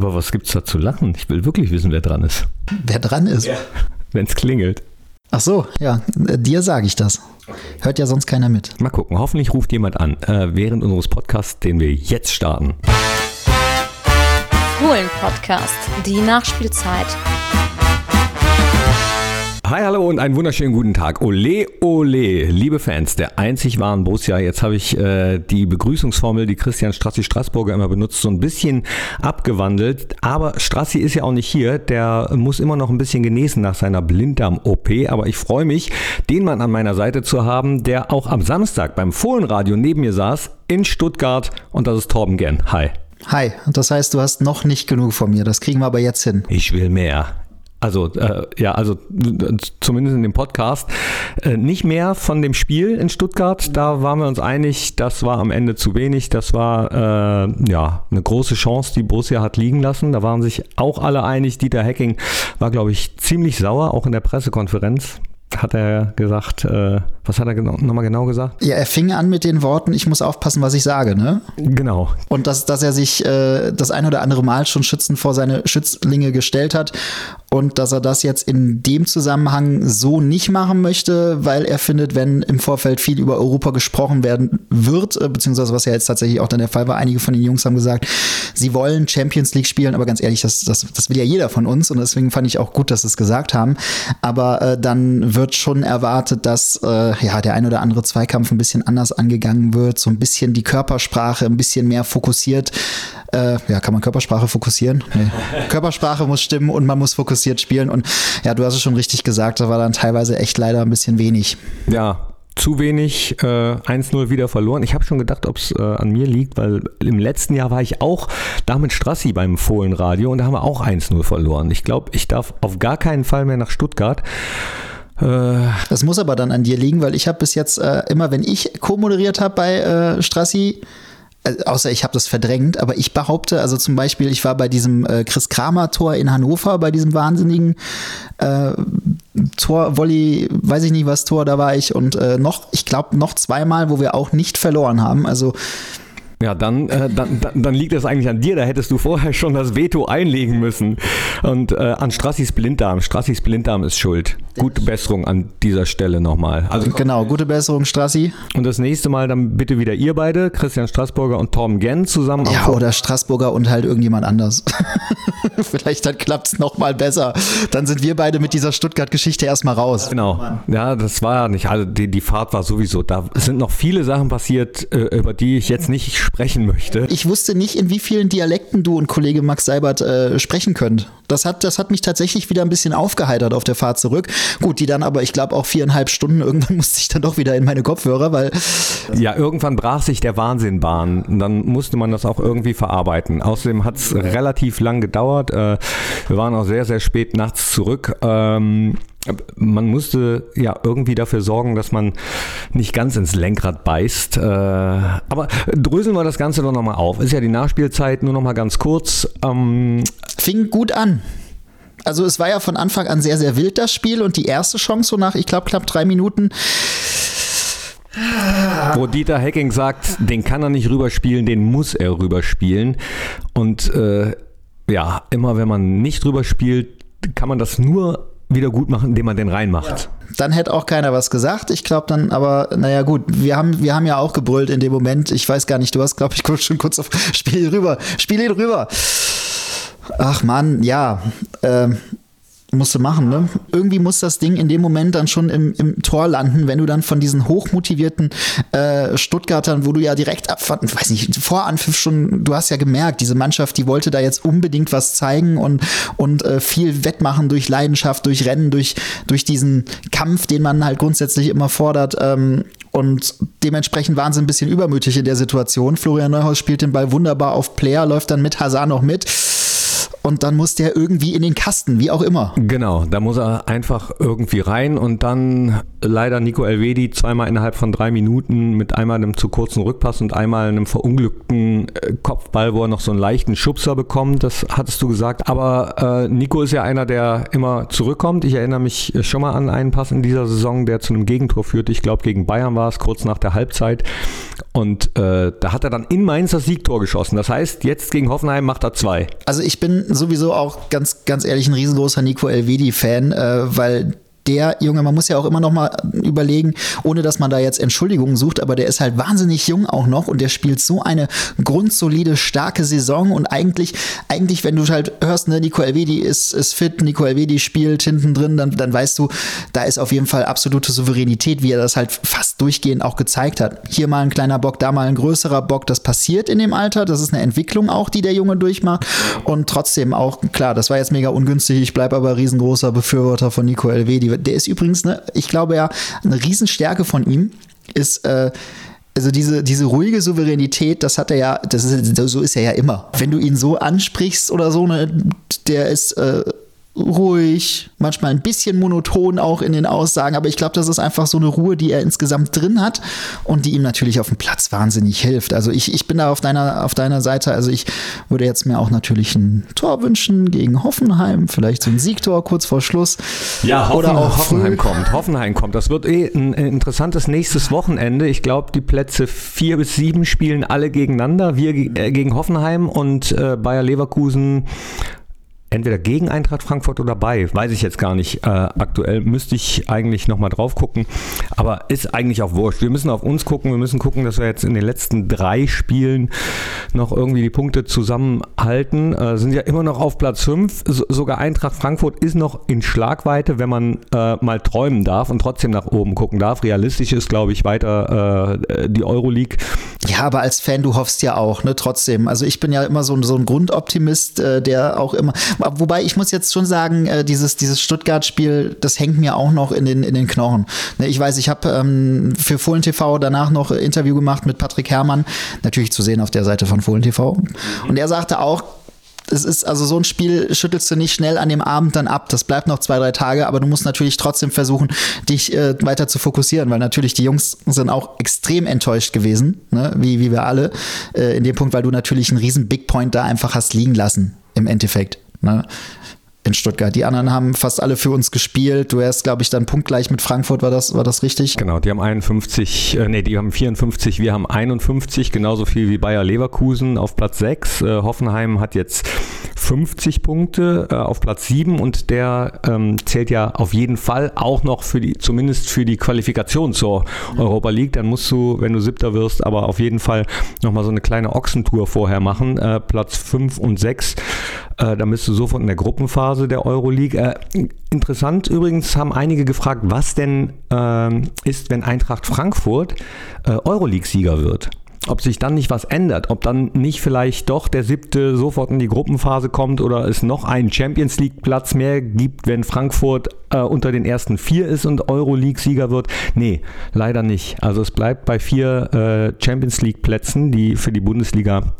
Aber was gibt's da zu lachen? Ich will wirklich wissen, wer dran ist. Wer dran ist? Ja. Wenn es klingelt. Ach so, ja, dir sage ich das. Hört ja sonst keiner mit. Mal gucken, hoffentlich ruft jemand an, äh, während unseres Podcasts, den wir jetzt starten. Fohlen Podcast, die Nachspielzeit. Hi, hallo und einen wunderschönen guten Tag. Ole, ole, liebe Fans der einzig wahren Borussia. Jetzt habe ich äh, die Begrüßungsformel, die Christian Strassi Straßburger immer benutzt, so ein bisschen abgewandelt. Aber Strassi ist ja auch nicht hier. Der muss immer noch ein bisschen genesen nach seiner Blinddarm-OP. Aber ich freue mich, den Mann an meiner Seite zu haben, der auch am Samstag beim Fohlenradio neben mir saß in Stuttgart. Und das ist Torben Genn. Hi. Hi, das heißt, du hast noch nicht genug von mir. Das kriegen wir aber jetzt hin. Ich will mehr. Also äh, ja, also zumindest in dem Podcast. Äh, nicht mehr von dem Spiel in Stuttgart. Da waren wir uns einig, das war am Ende zu wenig. Das war äh, ja eine große Chance, die Borussia hat liegen lassen. Da waren sich auch alle einig. Dieter Hecking war, glaube ich, ziemlich sauer, auch in der Pressekonferenz hat er gesagt, äh, was hat er genau, nochmal genau gesagt? Ja, er fing an mit den Worten, ich muss aufpassen, was ich sage, ne? Genau. Und dass, dass er sich äh, das ein oder andere Mal schon schützend vor seine Schützlinge gestellt hat und dass er das jetzt in dem Zusammenhang so nicht machen möchte, weil er findet, wenn im Vorfeld viel über Europa gesprochen werden wird, äh, beziehungsweise was ja jetzt tatsächlich auch dann der Fall war, einige von den Jungs haben gesagt, sie wollen Champions League spielen, aber ganz ehrlich, das, das, das will ja jeder von uns und deswegen fand ich auch gut, dass sie es gesagt haben. Aber äh, dann wird schon erwartet, dass äh, ja der ein oder andere Zweikampf ein bisschen anders angegangen wird, so ein bisschen die Körpersprache ein bisschen mehr fokussiert. Äh, ja, kann man Körpersprache fokussieren? Nee. Körpersprache muss stimmen und man muss fokussiert spielen. Und ja, du hast es schon richtig gesagt, da war dann teilweise echt leider ein bisschen wenig. Ja, zu wenig äh, 1-0 wieder verloren. Ich habe schon gedacht, ob es äh, an mir liegt, weil im letzten Jahr war ich auch da mit Strassi beim Fohlenradio und da haben wir auch 1-0 verloren. Ich glaube, ich darf auf gar keinen Fall mehr nach Stuttgart. Äh, das muss aber dann an dir liegen, weil ich habe bis jetzt äh, immer, wenn ich co-moderiert habe bei äh, Strassi, äh, außer ich habe das verdrängt, aber ich behaupte, also zum Beispiel, ich war bei diesem äh, Chris Kramer Tor in Hannover, bei diesem wahnsinnigen äh, Tor, Volley, weiß ich nicht was Tor, da war ich und äh, noch, ich glaube noch zweimal, wo wir auch nicht verloren haben. Also ja, dann, äh, dann, dann, liegt es eigentlich an dir. Da hättest du vorher schon das Veto einlegen müssen. Und äh, an Strassis Blinddarm. Strassis Blinddarm ist schuld. Gute Besserung an dieser Stelle nochmal. Also, genau, gute Besserung, Strassi. Und das nächste Mal dann bitte wieder ihr beide, Christian Straßburger und Tom Genn zusammen. Ja, oder Straßburger und halt irgendjemand anders. Vielleicht dann klappt es nochmal besser. Dann sind wir beide mit dieser Stuttgart-Geschichte erstmal raus. Genau. Ja, das war ja nicht. Also die, die Fahrt war sowieso. Da sind noch viele Sachen passiert, äh, über die ich jetzt nicht sprechen möchte. Ich wusste nicht, in wie vielen Dialekten du und Kollege Max Seibert äh, sprechen könnt. Das hat, das hat mich tatsächlich wieder ein bisschen aufgeheitert auf der Fahrt zurück. Gut, die dann aber, ich glaube, auch viereinhalb Stunden, irgendwann musste ich dann doch wieder in meine Kopfhörer, weil. Ja, irgendwann brach sich der Wahnsinn Bahn. Dann musste man das auch irgendwie verarbeiten. Außerdem hat es relativ lang gedauert. Äh, wir waren auch sehr, sehr spät nachts zurück. Ähm, man musste ja irgendwie dafür sorgen, dass man nicht ganz ins Lenkrad beißt. Äh, aber dröseln wir das Ganze doch nochmal auf. Ist ja die Nachspielzeit, nur nochmal ganz kurz. Ähm, Fing gut an. Also es war ja von Anfang an sehr, sehr wild das Spiel und die erste Chance so nach, ich glaube, knapp drei Minuten. Wo Dieter Hecking sagt, den kann er nicht rüberspielen, den muss er rüberspielen. Und äh, ja, immer wenn man nicht rüberspielt, kann man das nur wieder gut machen, indem man den reinmacht. Ja. Dann hätte auch keiner was gesagt. Ich glaube dann, aber naja gut, wir haben, wir haben ja auch gebrüllt in dem Moment. Ich weiß gar nicht, du hast, glaube ich, schon kurz auf Spiel rüber, Spiel ihn rüber. Ach Mann, ja. Ähm, musst du machen, ne? Irgendwie muss das Ding in dem Moment dann schon im, im Tor landen, wenn du dann von diesen hochmotivierten äh, Stuttgartern, wo du ja direkt ab, weiß nicht, vor Anpfiff schon, du hast ja gemerkt, diese Mannschaft, die wollte da jetzt unbedingt was zeigen und, und äh, viel wettmachen durch Leidenschaft, durch Rennen, durch, durch diesen Kampf, den man halt grundsätzlich immer fordert. Ähm, und dementsprechend waren sie ein bisschen übermütig in der Situation. Florian Neuhaus spielt den Ball wunderbar auf Player, läuft dann mit Hazard noch mit und dann muss der irgendwie in den Kasten, wie auch immer. Genau, da muss er einfach irgendwie rein und dann leider Nico Elvedi zweimal innerhalb von drei Minuten mit einmal einem zu kurzen Rückpass und einmal einem verunglückten äh, Kopfball, wo er noch so einen leichten Schubser bekommt, das hattest du gesagt. Aber äh, Nico ist ja einer, der immer zurückkommt. Ich erinnere mich schon mal an einen Pass in dieser Saison, der zu einem Gegentor führte. Ich glaube, gegen Bayern war es kurz nach der Halbzeit. Und äh, da hat er dann in Mainz das Siegtor geschossen. Das heißt, jetzt gegen Hoffenheim macht er zwei. Also ich bin sowieso auch ganz, ganz ehrlich ein riesengroßer Nico Elvedi-Fan, äh, weil der Junge, man muss ja auch immer noch mal überlegen, ohne dass man da jetzt Entschuldigungen sucht, aber der ist halt wahnsinnig jung auch noch und der spielt so eine grundsolide, starke Saison und eigentlich, eigentlich, wenn du halt hörst, ne, Nico Elvedi ist, ist fit, Nico Elvedi spielt hinten drin, dann, dann weißt du, da ist auf jeden Fall absolute Souveränität, wie er das halt fast durchgehend auch gezeigt hat. Hier mal ein kleiner Bock, da mal ein größerer Bock, das passiert in dem Alter, das ist eine Entwicklung auch, die der Junge durchmacht und trotzdem auch, klar, das war jetzt mega ungünstig, ich bleibe aber riesengroßer Befürworter von Nico Elvedi, der ist übrigens, ne, ich glaube ja, eine Riesenstärke von ihm ist, äh, also diese, diese ruhige Souveränität, das hat er ja, das ist, so ist er ja immer. Wenn du ihn so ansprichst oder so, ne, der ist äh, ruhig, manchmal ein bisschen monoton auch in den Aussagen, aber ich glaube, das ist einfach so eine Ruhe, die er insgesamt drin hat und die ihm natürlich auf dem Platz wahnsinnig hilft. Also ich, ich bin da auf deiner, auf deiner Seite. Also ich würde jetzt mir auch natürlich ein Tor wünschen gegen Hoffenheim, vielleicht so ein Siegtor kurz vor Schluss. Ja, Hoffen, Oder auch Hoffenheim früh. kommt. Hoffenheim kommt. Das wird eh ein interessantes nächstes Wochenende. Ich glaube, die Plätze vier bis sieben spielen alle gegeneinander. Wir äh, gegen Hoffenheim und äh, Bayer Leverkusen entweder gegen Eintracht Frankfurt oder bei, weiß ich jetzt gar nicht. Äh, aktuell müsste ich eigentlich nochmal drauf gucken, aber ist eigentlich auch wurscht. Wir müssen auf uns gucken, wir müssen gucken, dass wir jetzt in den letzten drei Spielen noch irgendwie die Punkte zusammenhalten. Äh, sind ja immer noch auf Platz 5, so, sogar Eintracht Frankfurt ist noch in Schlagweite, wenn man äh, mal träumen darf und trotzdem nach oben gucken darf. Realistisch ist, glaube ich, weiter äh, die Euroleague. Ja, aber als Fan, du hoffst ja auch, ne, trotzdem. Also ich bin ja immer so, so ein Grundoptimist, äh, der auch immer, wobei ich muss jetzt schon sagen, äh, dieses, dieses Stuttgart-Spiel, das hängt mir auch noch in den, in den Knochen. Ne, ich weiß, ich habe ähm, für Fohlen TV danach noch ein Interview gemacht mit Patrick Herrmann, natürlich zu sehen auf der Seite von Fohlen TV. Und er sagte auch, es ist also so ein Spiel schüttelst du nicht schnell an dem Abend dann ab. Das bleibt noch zwei, drei Tage, aber du musst natürlich trotzdem versuchen, dich äh, weiter zu fokussieren, weil natürlich die Jungs sind auch extrem enttäuscht gewesen, ne? wie, wie wir alle, äh, in dem Punkt, weil du natürlich einen riesen Big Point da einfach hast liegen lassen, im Endeffekt. Ne? in Stuttgart. Die anderen haben fast alle für uns gespielt. Du wärst, glaube ich, dann punktgleich mit Frankfurt, war das, war das richtig? Genau, die haben 51, äh, nee, die haben 54, wir haben 51, genauso viel wie Bayer Leverkusen auf Platz 6. Äh, Hoffenheim hat jetzt 50 Punkte äh, auf Platz 7 und der ähm, zählt ja auf jeden Fall auch noch für die, zumindest für die Qualifikation zur Europa League. Dann musst du, wenn du Siebter wirst, aber auf jeden Fall nochmal so eine kleine Ochsentour vorher machen. Äh, Platz 5 und 6 äh, da bist du sofort in der Gruppenphase der Euroleague. Äh, interessant übrigens haben einige gefragt, was denn äh, ist, wenn Eintracht Frankfurt äh, Euroleague-Sieger wird ob sich dann nicht was ändert, ob dann nicht vielleicht doch der siebte sofort in die Gruppenphase kommt oder es noch einen Champions League Platz mehr gibt, wenn Frankfurt äh, unter den ersten vier ist und Euroleague Sieger wird. Nee, leider nicht. Also es bleibt bei vier äh, Champions League Plätzen, die für die Bundesliga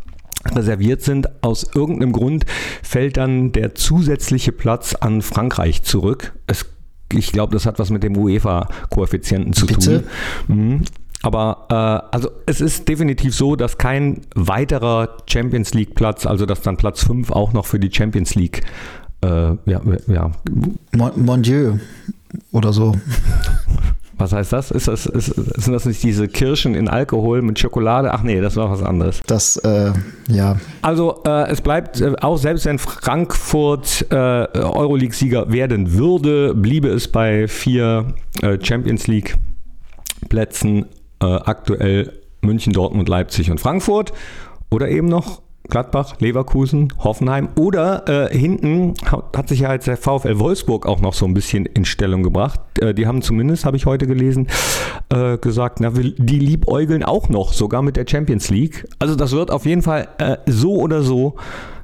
reserviert sind. Aus irgendeinem Grund fällt dann der zusätzliche Platz an Frankreich zurück. Es, ich glaube, das hat was mit dem UEFA-Koeffizienten zu Bitte? tun. Mhm. Aber äh, also es ist definitiv so, dass kein weiterer Champions League Platz, also dass dann Platz 5 auch noch für die Champions League äh, ja, ja. Mon, mon Dieu oder so. Was heißt das? Ist das ist, sind das nicht diese Kirschen in Alkohol mit Schokolade? Ach nee, das war was anderes. Das, äh, ja. Also äh, es bleibt, äh, auch selbst wenn Frankfurt äh, Euroleague-Sieger werden würde, bliebe es bei vier äh, Champions League-Plätzen äh, aktuell München, Dortmund, Leipzig und Frankfurt. Oder eben noch Gladbach, Leverkusen, Hoffenheim oder äh, hinten hat sich ja jetzt der VfL Wolfsburg auch noch so ein bisschen in Stellung gebracht. Äh, die haben zumindest, habe ich heute gelesen, äh, gesagt, na, die liebäugeln auch noch, sogar mit der Champions League. Also das wird auf jeden Fall äh, so oder so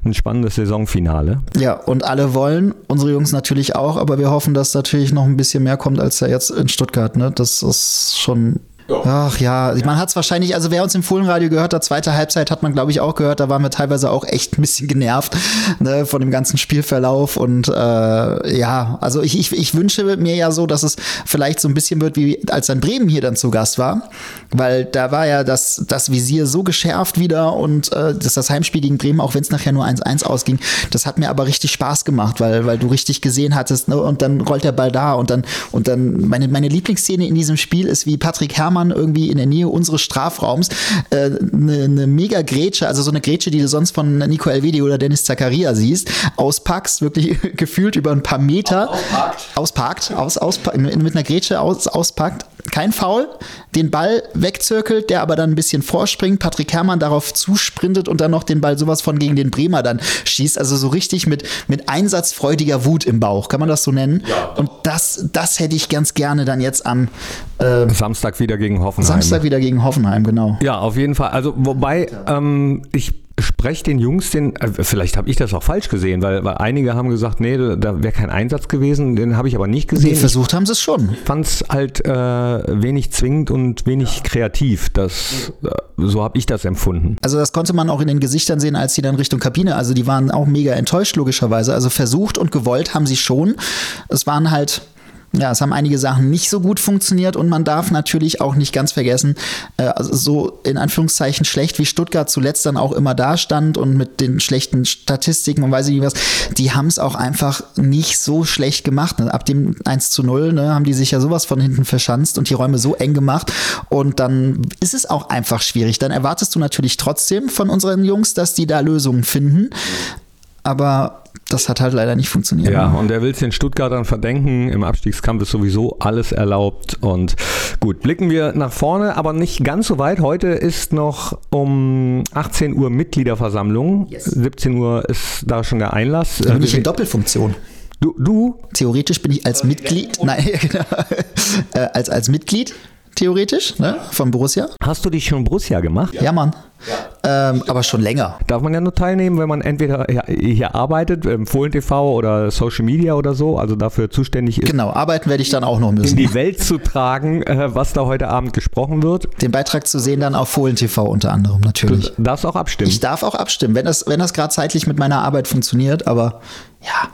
ein spannendes Saisonfinale. Ja, und alle wollen, unsere Jungs natürlich auch, aber wir hoffen, dass natürlich noch ein bisschen mehr kommt als ja jetzt in Stuttgart. Ne? Das ist schon Ach ja, man hat es wahrscheinlich, also wer uns im Fohlenradio gehört hat, zweite Halbzeit hat man, glaube ich, auch gehört, da waren wir teilweise auch echt ein bisschen genervt ne, von dem ganzen Spielverlauf. Und äh, ja, also ich, ich, ich wünsche mir ja so, dass es vielleicht so ein bisschen wird, wie als dann Bremen hier dann zu Gast war. Weil da war ja das, das Visier so geschärft wieder und äh, das, das Heimspiel gegen Bremen, auch wenn es nachher nur 1-1 ausging, das hat mir aber richtig Spaß gemacht, weil, weil du richtig gesehen hattest, ne, und dann rollt der Ball da und dann, und dann meine, meine Lieblingsszene in diesem Spiel ist, wie Patrick Herrmann Hamann irgendwie in der Nähe unseres Strafraums eine äh, ne, ne mega Grätsche, also so eine Grätsche, die du sonst von Nico Elvedi oder Dennis Zakaria siehst, auspackst, wirklich gefühlt über ein paar Meter. Ausparkt. Ausparkt, aus, aus, mit einer Grätsche aus, auspackt. Kein Foul, den Ball wegzirkelt, der aber dann ein bisschen vorspringt, Patrick Herrmann darauf zusprintet und dann noch den Ball sowas von gegen den Bremer dann schießt. Also so richtig mit, mit einsatzfreudiger Wut im Bauch, kann man das so nennen? Ja, und das, das hätte ich ganz gerne dann jetzt am äh, Samstag wieder gegen Hoffenheim. Samstag wieder gegen Hoffenheim, genau. Ja, auf jeden Fall. Also wobei ähm, ich spreche den Jungs den, äh, vielleicht habe ich das auch falsch gesehen, weil, weil einige haben gesagt, nee, da wäre kein Einsatz gewesen, den habe ich aber nicht gesehen. Nee, versucht haben sie es schon. Fand es halt äh, wenig zwingend und wenig kreativ. Das, äh, so habe ich das empfunden. Also das konnte man auch in den Gesichtern sehen, als sie dann Richtung Kabine, also die waren auch mega enttäuscht logischerweise. Also versucht und gewollt haben sie schon. Es waren halt ja, es haben einige Sachen nicht so gut funktioniert und man darf natürlich auch nicht ganz vergessen, äh, also so in Anführungszeichen schlecht wie Stuttgart zuletzt dann auch immer da stand und mit den schlechten Statistiken und weiß ich nicht was, die haben es auch einfach nicht so schlecht gemacht. Ne? Ab dem 1 zu 0 ne, haben die sich ja sowas von hinten verschanzt und die Räume so eng gemacht und dann ist es auch einfach schwierig. Dann erwartest du natürlich trotzdem von unseren Jungs, dass die da Lösungen finden, aber das hat halt leider nicht funktioniert. Ja, und er will es den Stuttgartern verdenken. Im Abstiegskampf ist sowieso alles erlaubt. Und gut, blicken wir nach vorne, aber nicht ganz so weit. Heute ist noch um 18 Uhr Mitgliederversammlung. Yes. 17 Uhr ist da schon der Einlass. Da bin ich in Doppelfunktion. Du, du? Theoretisch bin ich als Mitglied, nein, genau, äh, als, als Mitglied theoretisch, ne, von Borussia. Hast du dich schon Borussia gemacht? Ja, Mann. Ja. Ähm, aber schon länger. Darf man ja nur teilnehmen, wenn man entweder hier arbeitet, im Fohlen TV oder Social Media oder so, also dafür zuständig ist. Genau, arbeiten werde ich dann auch noch müssen. In die Welt zu tragen, äh, was da heute Abend gesprochen wird. Den Beitrag zu sehen dann auf Fohlen TV unter anderem natürlich. Du darfst auch abstimmen. Ich darf auch abstimmen, wenn das, wenn das gerade zeitlich mit meiner Arbeit funktioniert, aber ja,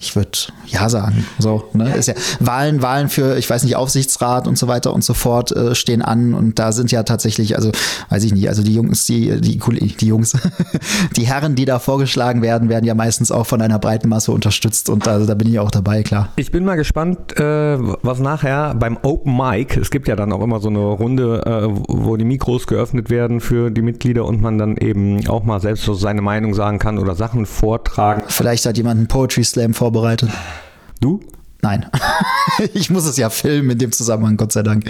ich würde ja sagen. So, ne? Ist ja Wahlen, Wahlen für, ich weiß nicht, Aufsichtsrat und so weiter und so fort äh, stehen an und da sind ja tatsächlich, also weiß ich nicht, also die Jungs, die, die, die Jungs, die Herren, die da vorgeschlagen werden, werden ja meistens auch von einer breiten Masse unterstützt und da, da bin ich auch dabei, klar. Ich bin mal gespannt, äh, was nachher beim Open Mic, es gibt ja dann auch immer so eine Runde, äh, wo die Mikros geöffnet werden für die Mitglieder und man dann eben auch mal selbst so seine Meinung sagen kann oder Sachen vortragen. Vielleicht hat jemand einen Poetry Slam vor vorbereitet. Du? Nein. ich muss es ja filmen in dem Zusammenhang, Gott sei Dank.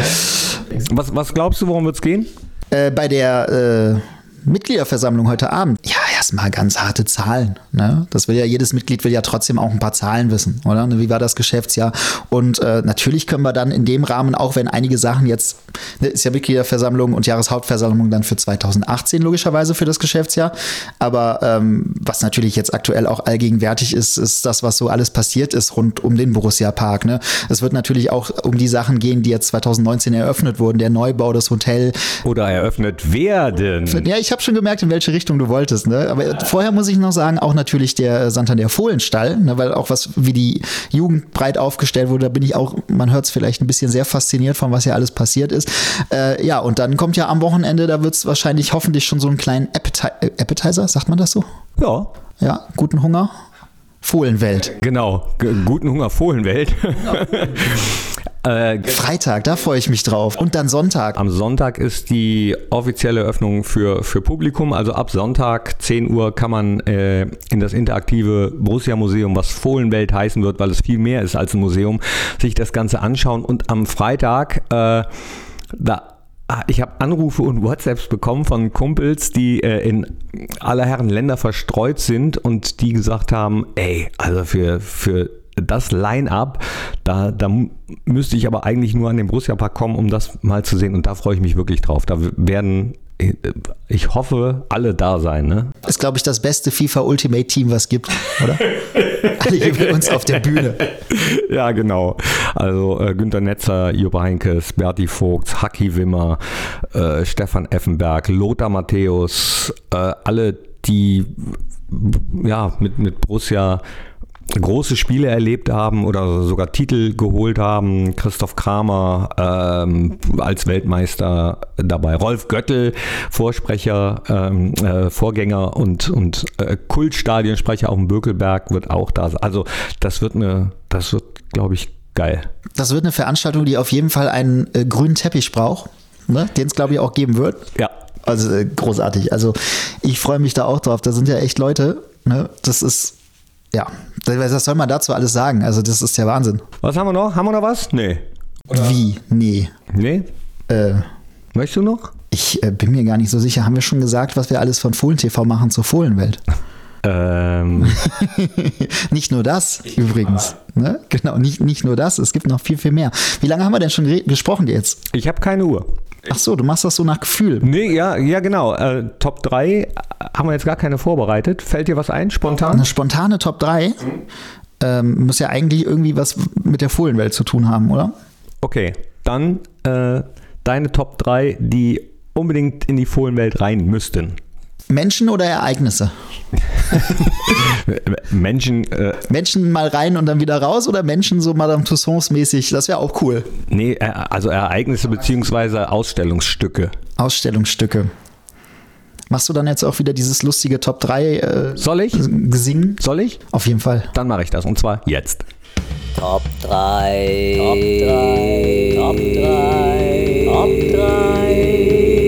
Was, was glaubst du, worum wird es gehen? Äh, bei der äh, Mitgliederversammlung heute Abend. Ja, erstmal ganz harte Zahlen. Ne? Das will ja, jedes Mitglied will ja trotzdem auch ein paar Zahlen wissen, oder? Ne, wie war das Geschäftsjahr? Und äh, natürlich können wir dann in dem Rahmen, auch wenn einige Sachen jetzt, ne, ist ja Mitgliederversammlung und Jahreshauptversammlung dann für 2018 logischerweise für das Geschäftsjahr. Aber ähm, was natürlich jetzt aktuell auch allgegenwärtig ist, ist das, was so alles passiert ist rund um den Borussia Park. Ne? Es wird natürlich auch um die Sachen gehen, die jetzt 2019 eröffnet wurden, der Neubau, das Hotel. Oder eröffnet werden. Ja, ich habe schon gemerkt, in welche Richtung du wolltest. Ne? Aber vorher muss ich noch sagen, auch natürlich der Santander Fohlenstall, ne? weil auch was, wie die Jugend breit aufgestellt wurde, da bin ich auch, man hört es vielleicht ein bisschen sehr fasziniert von, was ja alles passiert ist. Äh, ja, und dann kommt ja am Wochenende, da wird es wahrscheinlich hoffentlich schon so einen kleinen Appeti äh, Appetizer, sagt man das so? Ja. Ja, guten Hunger. Fohlenwelt. Genau, G guten Hunger Fohlenwelt. Äh, Freitag, da freue ich mich drauf. Und dann Sonntag. Am Sonntag ist die offizielle Öffnung für, für Publikum. Also ab Sonntag 10 Uhr kann man äh, in das interaktive Borussia Museum, was Fohlenwelt heißen wird, weil es viel mehr ist als ein Museum, sich das Ganze anschauen. Und am Freitag, äh, da ah, ich habe Anrufe und WhatsApps bekommen von Kumpels, die äh, in aller Herren Länder verstreut sind und die gesagt haben, ey, also für, für das Line-up, da, da müsste ich aber eigentlich nur an den Borussia Park kommen, um das mal zu sehen und da freue ich mich wirklich drauf. Da werden ich hoffe, alle da sein. Ne? Ist, glaube ich, das beste FIFA Ultimate Team, was gibt, oder? alle hier bei uns auf der Bühne. Ja, genau. Also äh, Günter Netzer, Juppe Heinkes, Berti Vogts, Haki Wimmer, äh, Stefan Effenberg, Lothar Matthäus, äh, alle, die ja mit, mit Borussia große Spiele erlebt haben oder sogar Titel geholt haben. Christoph Kramer ähm, als Weltmeister dabei. Rolf Göttel, Vorsprecher, ähm, äh, Vorgänger und, und äh, Kultstadionsprecher auf dem Bökelberg wird auch da sein. Also das wird eine, das wird, glaube ich, geil. Das wird eine Veranstaltung, die auf jeden Fall einen äh, grünen Teppich braucht, ne? den es, glaube ich, auch geben wird. Ja. Also äh, großartig. Also ich freue mich da auch drauf. Da sind ja echt Leute. Ne? Das ist ja, was soll man dazu alles sagen? Also, das ist ja Wahnsinn. Was haben wir noch? Haben wir noch was? Nee. Oder? Wie? Nee. Nee? Äh, Möchtest du noch? Ich äh, bin mir gar nicht so sicher. Haben wir schon gesagt, was wir alles von Fohlen TV machen zur Fohlenwelt? Ähm. nicht nur das, übrigens. Ne? Genau, nicht, nicht nur das, es gibt noch viel, viel mehr. Wie lange haben wir denn schon gesprochen jetzt? Ich habe keine Uhr. Ach so, du machst das so nach Gefühl. Nee, ja, ja genau. Äh, Top 3 haben wir jetzt gar keine vorbereitet. Fällt dir was ein, spontan? Eine spontane Top 3 mhm. ähm, muss ja eigentlich irgendwie was mit der Fohlenwelt zu tun haben, oder? Okay, dann äh, deine Top 3, die unbedingt in die Fohlenwelt rein müssten. Menschen oder Ereignisse? Menschen. Äh, Menschen mal rein und dann wieder raus oder Menschen so Madame Tussauds mäßig? Das wäre auch cool. Nee, äh, also Ereignisse beziehungsweise Ausstellungsstücke. Ausstellungsstücke. Machst du dann jetzt auch wieder dieses lustige Top 3 äh, Soll ich? Gesingen? Soll ich? Auf jeden Fall. Dann mache ich das und zwar jetzt. Top 3 Top 3 Top 3 Top 3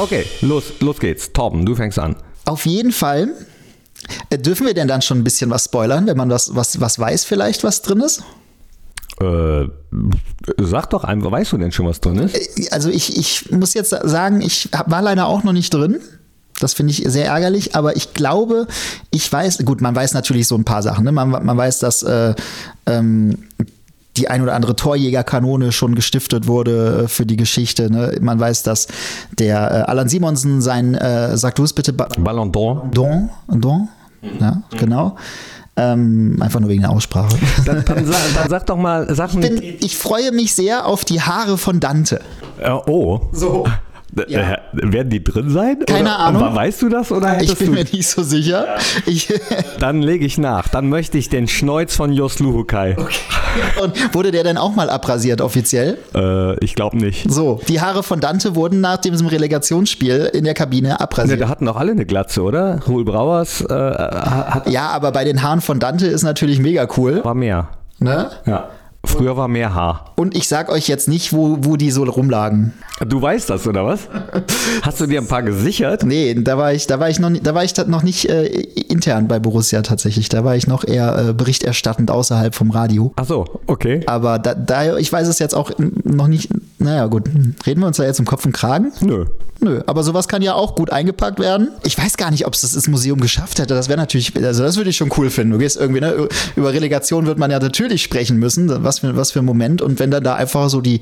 Okay, los, los geht's. Torben, du fängst an. Auf jeden Fall. Äh, dürfen wir denn dann schon ein bisschen was spoilern, wenn man was, was, was weiß vielleicht, was drin ist? Äh, sag doch einfach, weißt du denn schon, was drin ist? Äh, also ich, ich muss jetzt sagen, ich war leider auch noch nicht drin. Das finde ich sehr ärgerlich, aber ich glaube, ich weiß, gut, man weiß natürlich so ein paar Sachen. Ne? Man, man weiß, dass äh, ähm, die ein oder andere Torjägerkanone schon gestiftet wurde äh, für die Geschichte. Ne? Man weiß, dass der äh, Alan Simonsen sein, äh, sag du es bitte, ba Ballon d'Or. Don, Don, ja, genau. Ähm, einfach nur wegen der Aussprache. Dann, dann, sag, dann sag doch mal Sachen. Ich, bin, ich freue mich sehr auf die Haare von Dante. Äh, oh. So. Ja. Äh, werden die drin sein? Keine oder, Ahnung. Weißt du das? Oder ich bin du? mir nicht so sicher. Ja. Ich Dann lege ich nach. Dann möchte ich den Schneuz von Jos Luhukai. Okay. Und wurde der denn auch mal abrasiert offiziell? Äh, ich glaube nicht. So, die Haare von Dante wurden nach diesem Relegationsspiel in der Kabine abrasiert. Ne, da hatten auch alle eine Glatze, oder? Ruhl Brauers äh, hat. Ja, aber bei den Haaren von Dante ist natürlich mega cool. War mehr. Ne? Ja. Früher war mehr Haar. Und ich sag euch jetzt nicht, wo, wo die so rumlagen. Du weißt das, oder was? Hast du dir ein paar gesichert? Nee, da war ich, da war ich noch, da war ich noch nicht äh, intern bei Borussia tatsächlich. Da war ich noch eher äh, berichterstattend außerhalb vom Radio. Ach so, okay. Aber da, da, ich weiß es jetzt auch noch nicht. Naja, gut. Reden wir uns da jetzt um Kopf und Kragen? Nö. Nö, aber sowas kann ja auch gut eingepackt werden. Ich weiß gar nicht, ob es das ins Museum geschafft hätte. Das wäre natürlich, also das würde ich schon cool finden. Du gehst irgendwie, ne, über Relegation wird man ja natürlich sprechen müssen. Was für, was für ein Moment. Und wenn dann da einfach so die,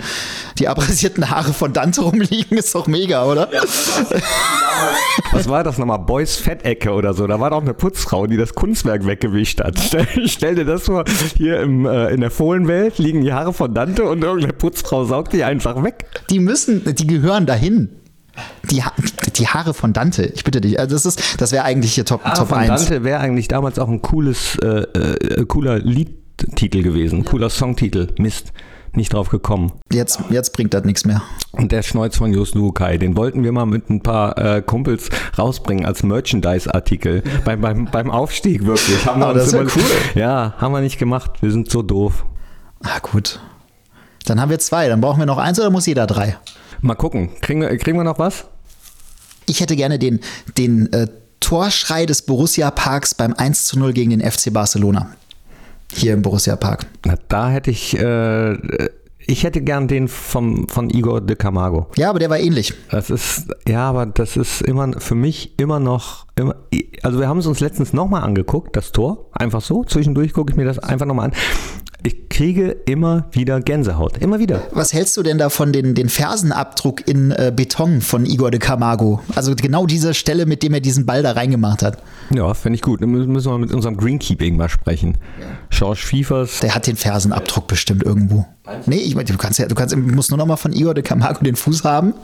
die abrasierten Haare von Dante rumliegen, ist doch mega, oder? Ja, was war das nochmal? Boys Fettecke oder so. Da war doch eine Putzfrau, die das Kunstwerk weggewischt hat. Stell, stell dir das vor, hier im, äh, in der Fohlenwelt liegen die Haare von Dante und irgendeine Putzfrau saugt die einfach weg. Die müssen, die gehören dahin. Die, ha die Haare von Dante, ich bitte dich. Also das das wäre eigentlich hier Top, Haare Top von 1. Dante wäre eigentlich damals auch ein cooles, äh, äh, cooler Liedtitel gewesen, cooler Songtitel. Mist nicht drauf gekommen. Jetzt, jetzt bringt das nichts mehr. Und der Schneuz von Jos Lukai, den wollten wir mal mit ein paar äh, Kumpels rausbringen als Merchandise-Artikel. beim, beim, beim Aufstieg wirklich. Haben oh, das ist ja cool. Ja, haben wir nicht gemacht. Wir sind so doof. Ah, gut. Dann haben wir zwei. Dann brauchen wir noch eins oder muss jeder drei? Mal gucken. Kriegen wir, kriegen wir noch was? Ich hätte gerne den, den äh, Torschrei des Borussia Parks beim 1 zu 0 gegen den FC Barcelona. Hier im Borussia Park. Na, da hätte ich, äh, ich hätte gern den vom, von Igor de Camargo. Ja, aber der war ähnlich. Das ist, ja, aber das ist immer für mich immer noch, immer, also wir haben es uns letztens nochmal angeguckt, das Tor. Einfach so. Zwischendurch gucke ich mir das einfach nochmal an ich kriege immer wieder Gänsehaut. Immer wieder. Was hältst du denn da von den, den Fersenabdruck in äh, Beton von Igor de Camargo? Also genau diese Stelle, mit dem er diesen Ball da reingemacht hat. Ja, finde ich gut. Dann müssen wir mit unserem Greenkeeping mal sprechen. George Fiefers. Der hat den Fersenabdruck bestimmt irgendwo. Nee, ich meine, du kannst ja, du kannst, du musst nur noch mal von Igor de Camargo den Fuß haben.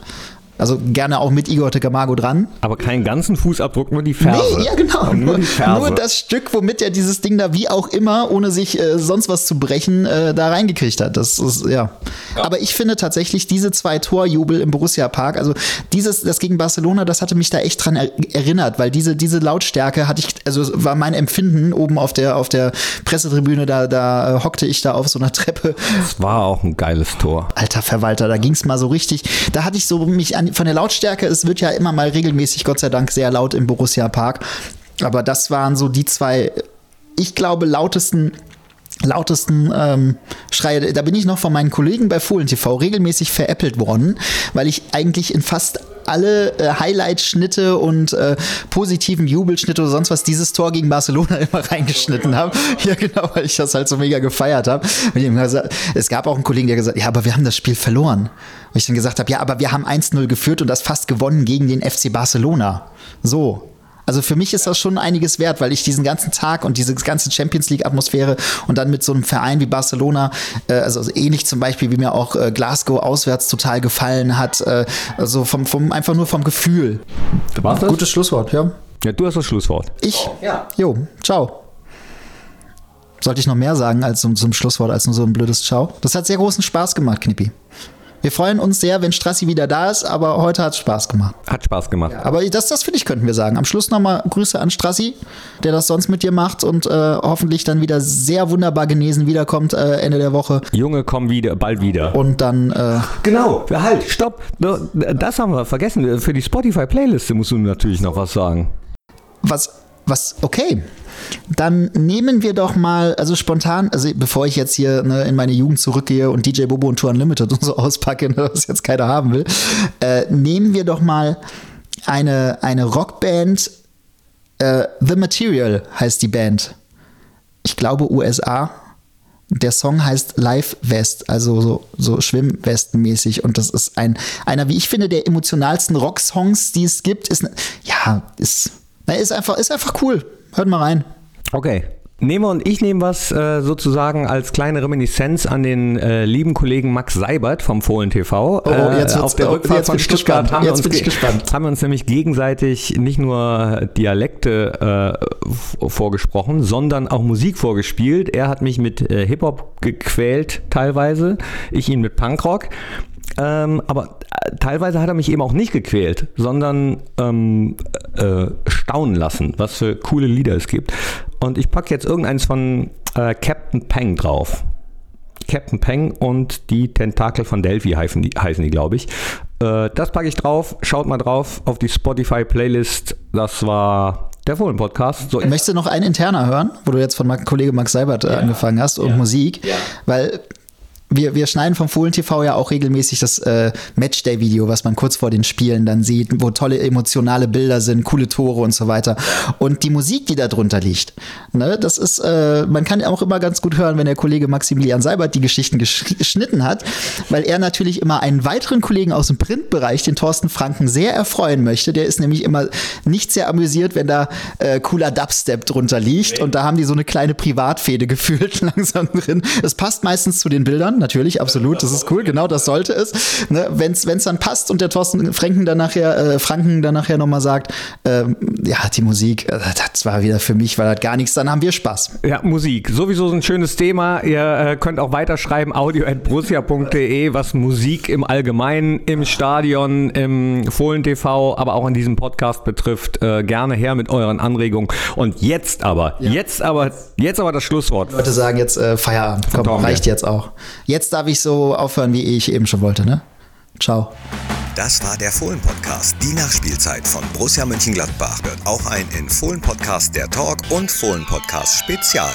Also gerne auch mit Igor de Camargo dran. Aber keinen ganzen Fußabdruck, nur die Ferse. Nee, ja genau. Nur die Ferse. Nur das Stück, womit er dieses Ding da wie auch immer, ohne sich äh, sonst was zu brechen, äh, da reingekriegt hat. Das ist, ja. Aber ich finde tatsächlich diese zwei Torjubel im Borussia Park, also dieses, das gegen Barcelona, das hatte mich da echt dran er erinnert, weil diese, diese Lautstärke hatte ich, also war mein Empfinden oben auf der, auf der Pressetribüne, da, da äh, hockte ich da auf so einer Treppe. Das war auch ein geiles Tor. Alter Verwalter, da ging es mal so richtig, da hatte ich so mich an, von der Lautstärke, es wird ja immer mal regelmäßig, Gott sei Dank, sehr laut im Borussia Park. Aber das waren so die zwei, ich glaube, lautesten lautesten ähm, Schreie. Da bin ich noch von meinen Kollegen bei Fohlen TV regelmäßig veräppelt worden, weil ich eigentlich in fast alle äh, Highlight-Schnitte und äh, positiven Jubelschnitte oder sonst was dieses Tor gegen Barcelona immer reingeschnitten habe. Ja, genau, weil ich das halt so mega gefeiert habe. Es gab auch einen Kollegen, der gesagt hat, ja, aber wir haben das Spiel verloren. Und ich dann gesagt habe, ja, aber wir haben 1-0 geführt und das fast gewonnen gegen den FC Barcelona. So. Also für mich ist das schon einiges wert, weil ich diesen ganzen Tag und diese ganze Champions League-Atmosphäre und dann mit so einem Verein wie Barcelona, äh, also ähnlich zum Beispiel, wie mir auch äh, Glasgow auswärts total gefallen hat, äh, also vom, vom, einfach nur vom Gefühl. War's das? Gutes Schlusswort, ja. Ja, du hast das Schlusswort. Ich? Ja. Jo, ciao. Sollte ich noch mehr sagen als so ein Schlusswort, als nur so ein blödes Ciao? Das hat sehr großen Spaß gemacht, Knippi. Wir freuen uns sehr, wenn Strassi wieder da ist, aber heute hat es Spaß gemacht. Hat Spaß gemacht. Aber das, das finde ich, könnten wir sagen. Am Schluss nochmal Grüße an Strassi, der das sonst mit dir macht und äh, hoffentlich dann wieder sehr wunderbar genesen wiederkommt äh, Ende der Woche. Junge, komm wieder, bald wieder. Und dann. Äh, Genau, halt, stopp. Das haben wir vergessen. Für die Spotify-Playliste musst du natürlich noch was sagen. was, was, okay. Dann nehmen wir doch mal, also spontan, also bevor ich jetzt hier ne, in meine Jugend zurückgehe und DJ Bobo und Tour Unlimited und so auspacke, ne, was jetzt keiner haben will, äh, nehmen wir doch mal eine, eine Rockband, äh, The Material heißt die Band. Ich glaube USA. Der Song heißt Live West, also so, so Schwimmwestenmäßig. Und das ist ein, einer, wie ich finde, der emotionalsten Rocksongs, die es gibt. Ist, ja, ist, ist einfach, ist einfach cool. Hört mal rein. Okay. Nehme und ich nehme was äh, sozusagen als kleine Reminiszenz an den äh, lieben Kollegen Max Seibert vom Fohlen TV. Oh, äh, jetzt wird's- auf der oh, Rückfahrt jetzt von Stuttgart haben wir, Jetzt uns bin ich ge- gespannt. haben wir uns nämlich gegenseitig nicht nur Dialekte äh, vorgesprochen, sondern auch Musik vorgespielt. Er hat mich mit äh, Hip-Hop gequält teilweise, ich ihn mit Punkrock. Ähm, aber äh, teilweise hat er mich eben auch nicht gequält, sondern ähm, äh, staunen lassen, was für coole Lieder es gibt. Und ich packe jetzt irgendeins von äh, Captain Peng drauf. Captain Peng und die Tentakel von Delphi heißen die, heißen die glaube ich. Äh, das packe ich drauf. Schaut mal drauf auf die Spotify-Playlist. Das war der Fohlen-Podcast. So, Möchtest du noch einen interner hören, wo du jetzt von Kollege Max Seibert äh, angefangen hast und Musik? Weil wir, wir schneiden vom Fohlen TV ja auch regelmäßig das äh, Matchday-Video, was man kurz vor den Spielen dann sieht, wo tolle emotionale Bilder sind, coole Tore und so weiter. Und die Musik, die da drunter liegt, ne, das ist, äh, man kann auch immer ganz gut hören, wenn der Kollege Maximilian Seibert die Geschichten gesch geschnitten hat, weil er natürlich immer einen weiteren Kollegen aus dem Printbereich, den Thorsten Franken, sehr erfreuen möchte. Der ist nämlich immer nicht sehr amüsiert, wenn da äh, cooler Dubstep drunter liegt. Und da haben die so eine kleine Privatfehde gefühlt langsam drin. Es passt meistens zu den Bildern, natürlich, absolut. Das ist cool, genau, das sollte es. Ne, Wenn es dann passt und der Thorsten Franken dann nachher, äh, Franken dann nachher nochmal sagt, ähm, ja, die Musik, äh, das war wieder für mich, war das gar nichts, dann haben wir Spaß. Ja, Musik. Sowieso so ein schönes Thema. Ihr äh, könnt auch weiterschreiben, audio.brussia.de, was Musik im Allgemeinen, im Stadion, im Fohlen-TV, aber auch in diesem Podcast betrifft. Äh, gerne her mit euren Anregungen. Und jetzt aber, jetzt aber, jetzt aber das Schlusswort. Leute sagen jetzt äh, Feierabend, komm, reicht jetzt auch. Jetzt darf ich so aufhören, wie ich eben schon wollte, ne? Ciao. Das war der Fohlen-Podcast, die Nachspielzeit von Borussia Mönchengladbach. Hört auch ein in Fohlen-Podcast der Talk und Fohlen-Podcast Spezial.